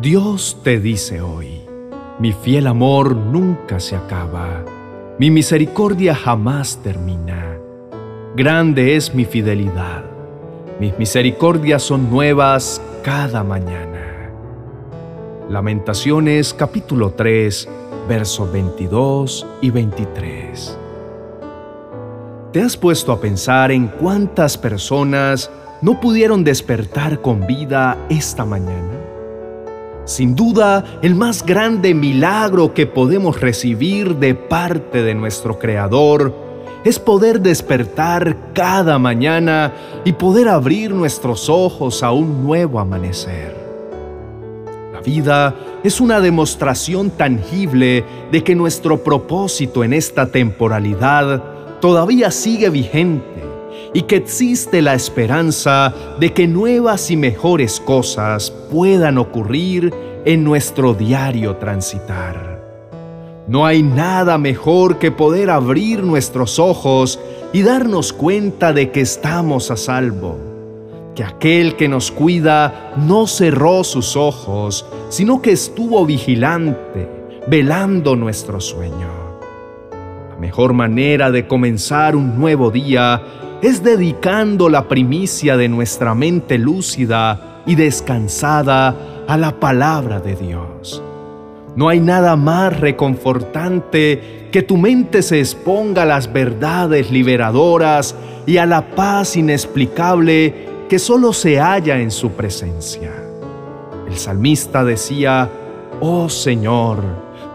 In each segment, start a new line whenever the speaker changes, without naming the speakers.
Dios te dice hoy, mi fiel amor nunca se acaba, mi misericordia jamás termina. Grande es mi fidelidad, mis misericordias son nuevas cada mañana. Lamentaciones capítulo 3, versos 22 y 23. ¿Te has puesto a pensar en cuántas personas no pudieron despertar con vida esta mañana? Sin duda, el más grande milagro que podemos recibir de parte de nuestro Creador es poder despertar cada mañana y poder abrir nuestros ojos a un nuevo amanecer. La vida es una demostración tangible de que nuestro propósito en esta temporalidad todavía sigue vigente y que existe la esperanza de que nuevas y mejores cosas puedan ocurrir en nuestro diario transitar. No hay nada mejor que poder abrir nuestros ojos y darnos cuenta de que estamos a salvo, que aquel que nos cuida no cerró sus ojos, sino que estuvo vigilante, velando nuestro sueño. La mejor manera de comenzar un nuevo día es dedicando la primicia de nuestra mente lúcida y descansada a la palabra de Dios. No hay nada más reconfortante que tu mente se exponga a las verdades liberadoras y a la paz inexplicable que solo se halla en su presencia. El salmista decía, Oh Señor,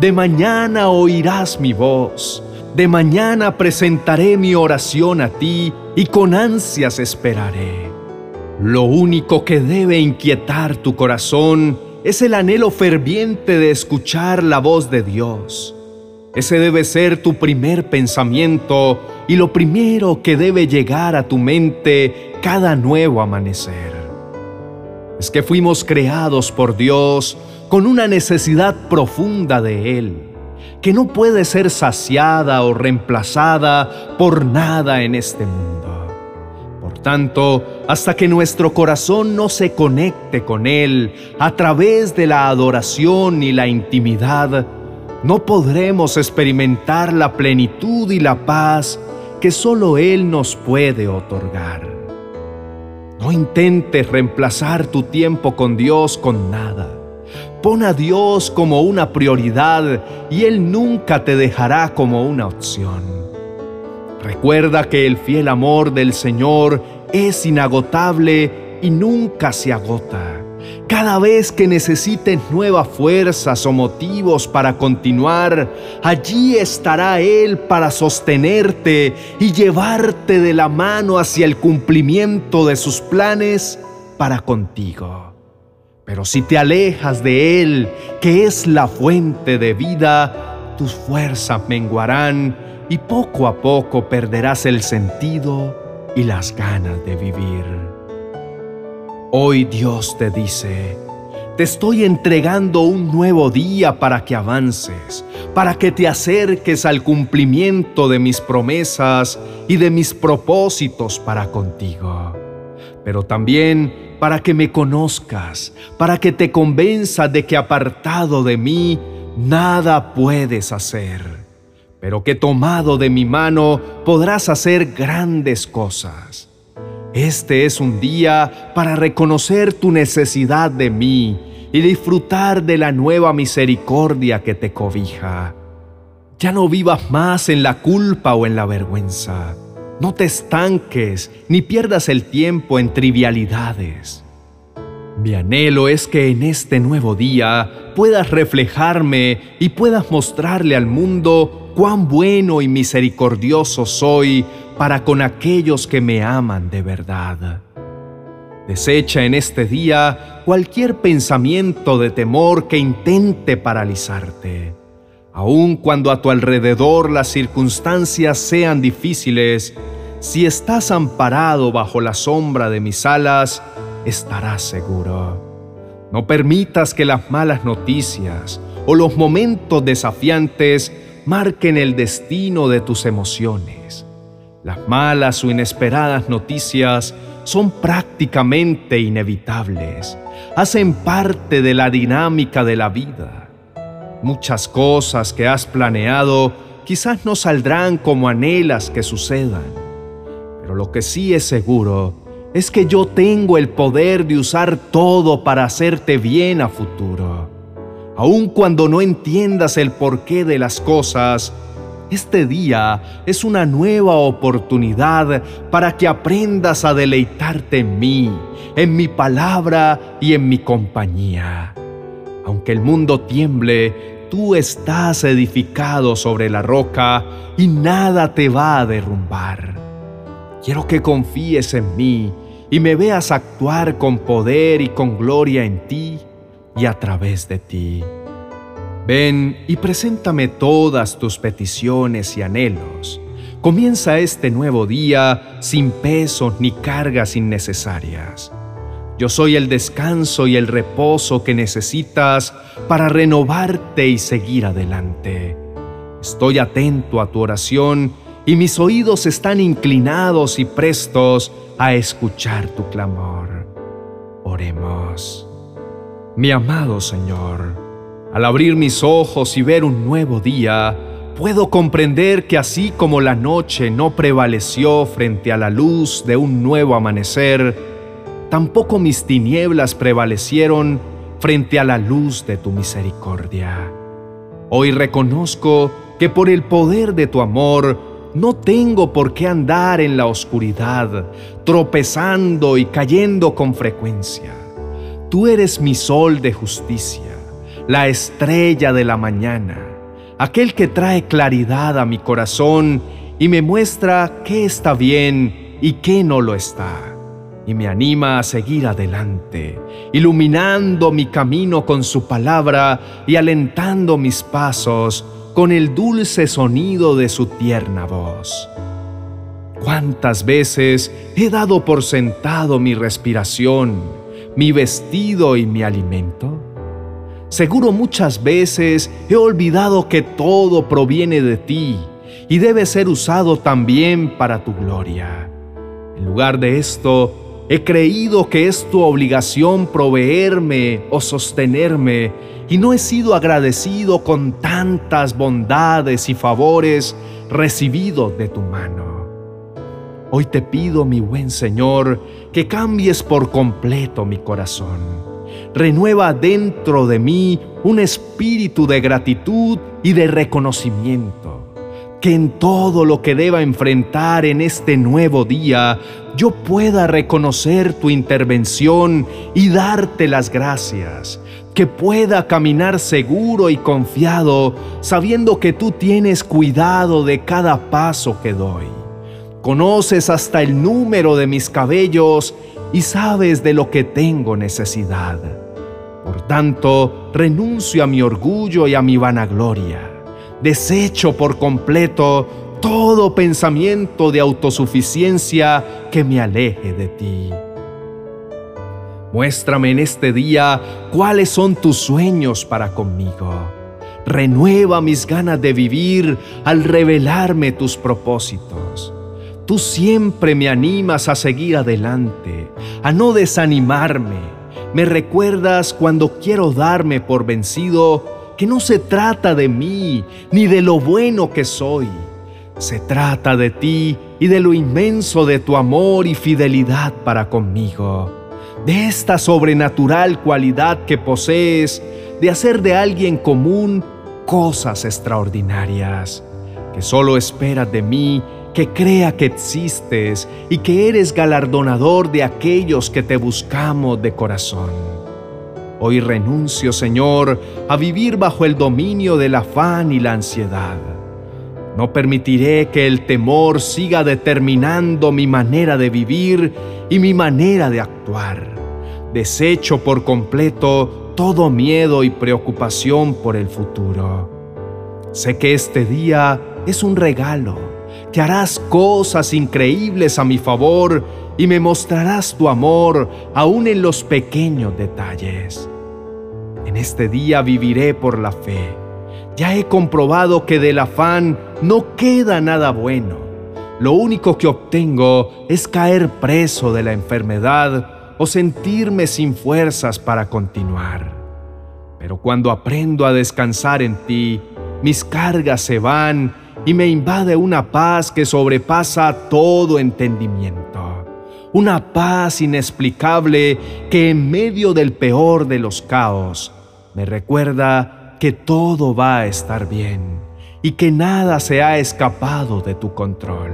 de mañana oirás mi voz, de mañana presentaré mi oración a ti y con ansias esperaré. Lo único que debe inquietar tu corazón es el anhelo ferviente de escuchar la voz de Dios. Ese debe ser tu primer pensamiento y lo primero que debe llegar a tu mente cada nuevo amanecer. Es que fuimos creados por Dios con una necesidad profunda de Él, que no puede ser saciada o reemplazada por nada en este mundo. Por tanto, hasta que nuestro corazón no se conecte con Él a través de la adoración y la intimidad, no podremos experimentar la plenitud y la paz que solo Él nos puede otorgar. No intentes reemplazar tu tiempo con Dios con nada. Pon a Dios como una prioridad y Él nunca te dejará como una opción. Recuerda que el fiel amor del Señor es inagotable y nunca se agota. Cada vez que necesites nuevas fuerzas o motivos para continuar, allí estará Él para sostenerte y llevarte de la mano hacia el cumplimiento de sus planes para contigo. Pero si te alejas de Él, que es la fuente de vida, tus fuerzas menguarán y poco a poco perderás el sentido y las ganas de vivir. Hoy Dios te dice, te estoy entregando un nuevo día para que avances, para que te acerques al cumplimiento de mis promesas y de mis propósitos para contigo. Pero también para que me conozcas, para que te convenza de que apartado de mí, nada puedes hacer pero que tomado de mi mano podrás hacer grandes cosas. Este es un día para reconocer tu necesidad de mí y disfrutar de la nueva misericordia que te cobija. Ya no vivas más en la culpa o en la vergüenza. No te estanques ni pierdas el tiempo en trivialidades. Mi anhelo es que en este nuevo día puedas reflejarme y puedas mostrarle al mundo cuán bueno y misericordioso soy para con aquellos que me aman de verdad. Desecha en este día cualquier pensamiento de temor que intente paralizarte. Aun cuando a tu alrededor las circunstancias sean difíciles, si estás amparado bajo la sombra de mis alas, estarás seguro. No permitas que las malas noticias o los momentos desafiantes marquen el destino de tus emociones. Las malas o inesperadas noticias son prácticamente inevitables, hacen parte de la dinámica de la vida. Muchas cosas que has planeado quizás no saldrán como anhelas que sucedan, pero lo que sí es seguro es que yo tengo el poder de usar todo para hacerte bien a futuro. Aun cuando no entiendas el porqué de las cosas, este día es una nueva oportunidad para que aprendas a deleitarte en mí, en mi palabra y en mi compañía. Aunque el mundo tiemble, tú estás edificado sobre la roca y nada te va a derrumbar. Quiero que confíes en mí y me veas actuar con poder y con gloria en ti y a través de ti. Ven y preséntame todas tus peticiones y anhelos. Comienza este nuevo día sin pesos ni cargas innecesarias. Yo soy el descanso y el reposo que necesitas para renovarte y seguir adelante. Estoy atento a tu oración y mis oídos están inclinados y prestos a escuchar tu clamor. Oremos. Mi amado Señor, al abrir mis ojos y ver un nuevo día, puedo comprender que así como la noche no prevaleció frente a la luz de un nuevo amanecer, tampoco mis tinieblas prevalecieron frente a la luz de tu misericordia. Hoy reconozco que por el poder de tu amor no tengo por qué andar en la oscuridad, tropezando y cayendo con frecuencia. Tú eres mi sol de justicia la estrella de la mañana, aquel que trae claridad a mi corazón y me muestra qué está bien y qué no lo está, y me anima a seguir adelante, iluminando mi camino con su palabra y alentando mis pasos con el dulce sonido de su tierna voz. ¿Cuántas veces he dado por sentado mi respiración, mi vestido y mi alimento? Seguro muchas veces he olvidado que todo proviene de ti y debe ser usado también para tu gloria. En lugar de esto, he creído que es tu obligación proveerme o sostenerme y no he sido agradecido con tantas bondades y favores recibidos de tu mano. Hoy te pido, mi buen Señor, que cambies por completo mi corazón renueva dentro de mí un espíritu de gratitud y de reconocimiento. Que en todo lo que deba enfrentar en este nuevo día, yo pueda reconocer tu intervención y darte las gracias. Que pueda caminar seguro y confiado, sabiendo que tú tienes cuidado de cada paso que doy. Conoces hasta el número de mis cabellos y sabes de lo que tengo necesidad. Por tanto, renuncio a mi orgullo y a mi vanagloria. Desecho por completo todo pensamiento de autosuficiencia que me aleje de ti. Muéstrame en este día cuáles son tus sueños para conmigo. Renueva mis ganas de vivir al revelarme tus propósitos. Tú siempre me animas a seguir adelante, a no desanimarme. Me recuerdas cuando quiero darme por vencido que no se trata de mí ni de lo bueno que soy. Se trata de ti y de lo inmenso de tu amor y fidelidad para conmigo. De esta sobrenatural cualidad que posees de hacer de alguien común cosas extraordinarias, que solo esperas de mí que crea que existes y que eres galardonador de aquellos que te buscamos de corazón. Hoy renuncio, Señor, a vivir bajo el dominio del afán y la ansiedad. No permitiré que el temor siga determinando mi manera de vivir y mi manera de actuar. Desecho por completo todo miedo y preocupación por el futuro. Sé que este día es un regalo que harás cosas increíbles a mi favor y me mostrarás tu amor aún en los pequeños detalles. En este día viviré por la fe. Ya he comprobado que del afán no queda nada bueno. lo único que obtengo es caer preso de la enfermedad o sentirme sin fuerzas para continuar. Pero cuando aprendo a descansar en ti, mis cargas se van y me invade una paz que sobrepasa todo entendimiento. Una paz inexplicable que en medio del peor de los caos me recuerda que todo va a estar bien y que nada se ha escapado de tu control.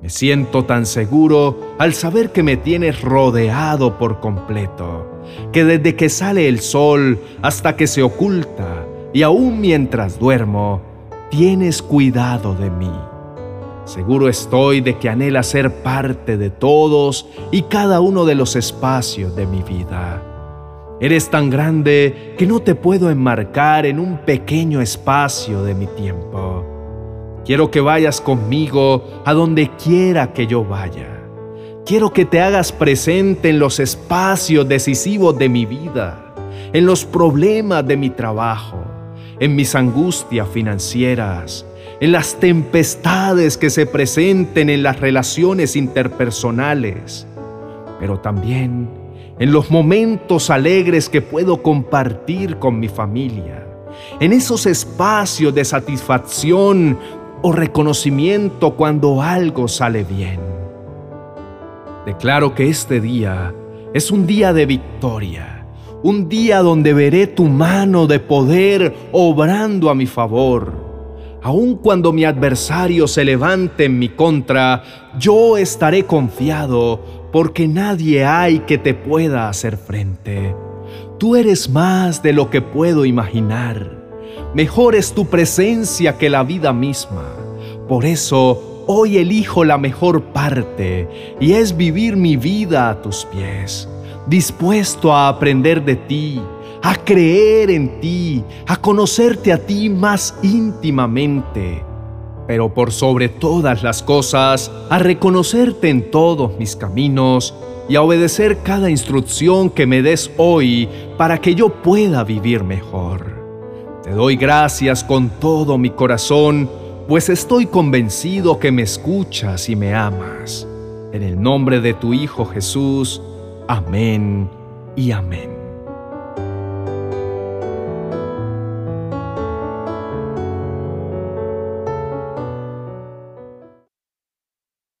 Me siento tan seguro al saber que me tienes rodeado por completo, que desde que sale el sol hasta que se oculta y aún mientras duermo, tienes cuidado de mí. Seguro estoy de que anhela ser parte de todos y cada uno de los espacios de mi vida Eres tan grande que no te puedo enmarcar en un pequeño espacio de mi tiempo. Quiero que vayas conmigo a donde quiera que yo vaya. Quiero que te hagas presente en los espacios decisivos de mi vida, en los problemas de mi trabajo, en mis angustias financieras, en las tempestades que se presenten en las relaciones interpersonales, pero también en los momentos alegres que puedo compartir con mi familia, en esos espacios de satisfacción o reconocimiento cuando algo sale bien. Declaro que este día es un día de victoria, un día donde veré tu mano de poder obrando a mi favor. Aun cuando mi adversario se levante en mi contra, yo estaré confiado porque nadie hay que te pueda hacer frente. Tú eres más de lo que puedo imaginar. Mejor es tu presencia que la vida misma. Por eso hoy elijo la mejor parte y es vivir mi vida a tus pies, dispuesto a aprender de ti, a creer en ti, a conocerte a ti más íntimamente pero por sobre todas las cosas, a reconocerte en todos mis caminos y a obedecer cada instrucción que me des hoy para que yo pueda vivir mejor. Te doy gracias con todo mi corazón, pues estoy convencido que me escuchas y me amas. En el nombre de tu Hijo Jesús, amén y amén.